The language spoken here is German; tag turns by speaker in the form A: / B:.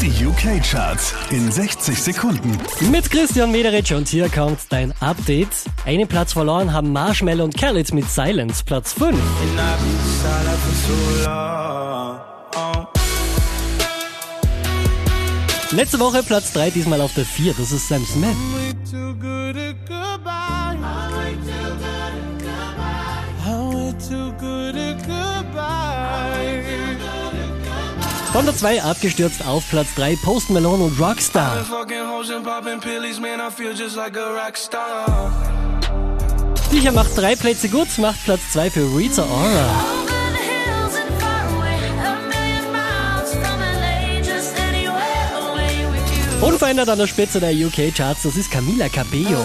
A: Die UK-Charts in 60 Sekunden.
B: Mit Christian Mederich und hier kommt dein Update. Einen Platz verloren haben Marshmallow und Khaled mit Silence, Platz 5. Letzte Woche Platz 3, diesmal auf der 4, das ist Sam Smith. Von der 2 abgestürzt auf Platz 3 Post Malone und Rockstar. Sicher macht drei Plätze gut, macht Platz 2 für Rita Ora. Unverändert an der Spitze der UK Charts, das ist Camila Cabello.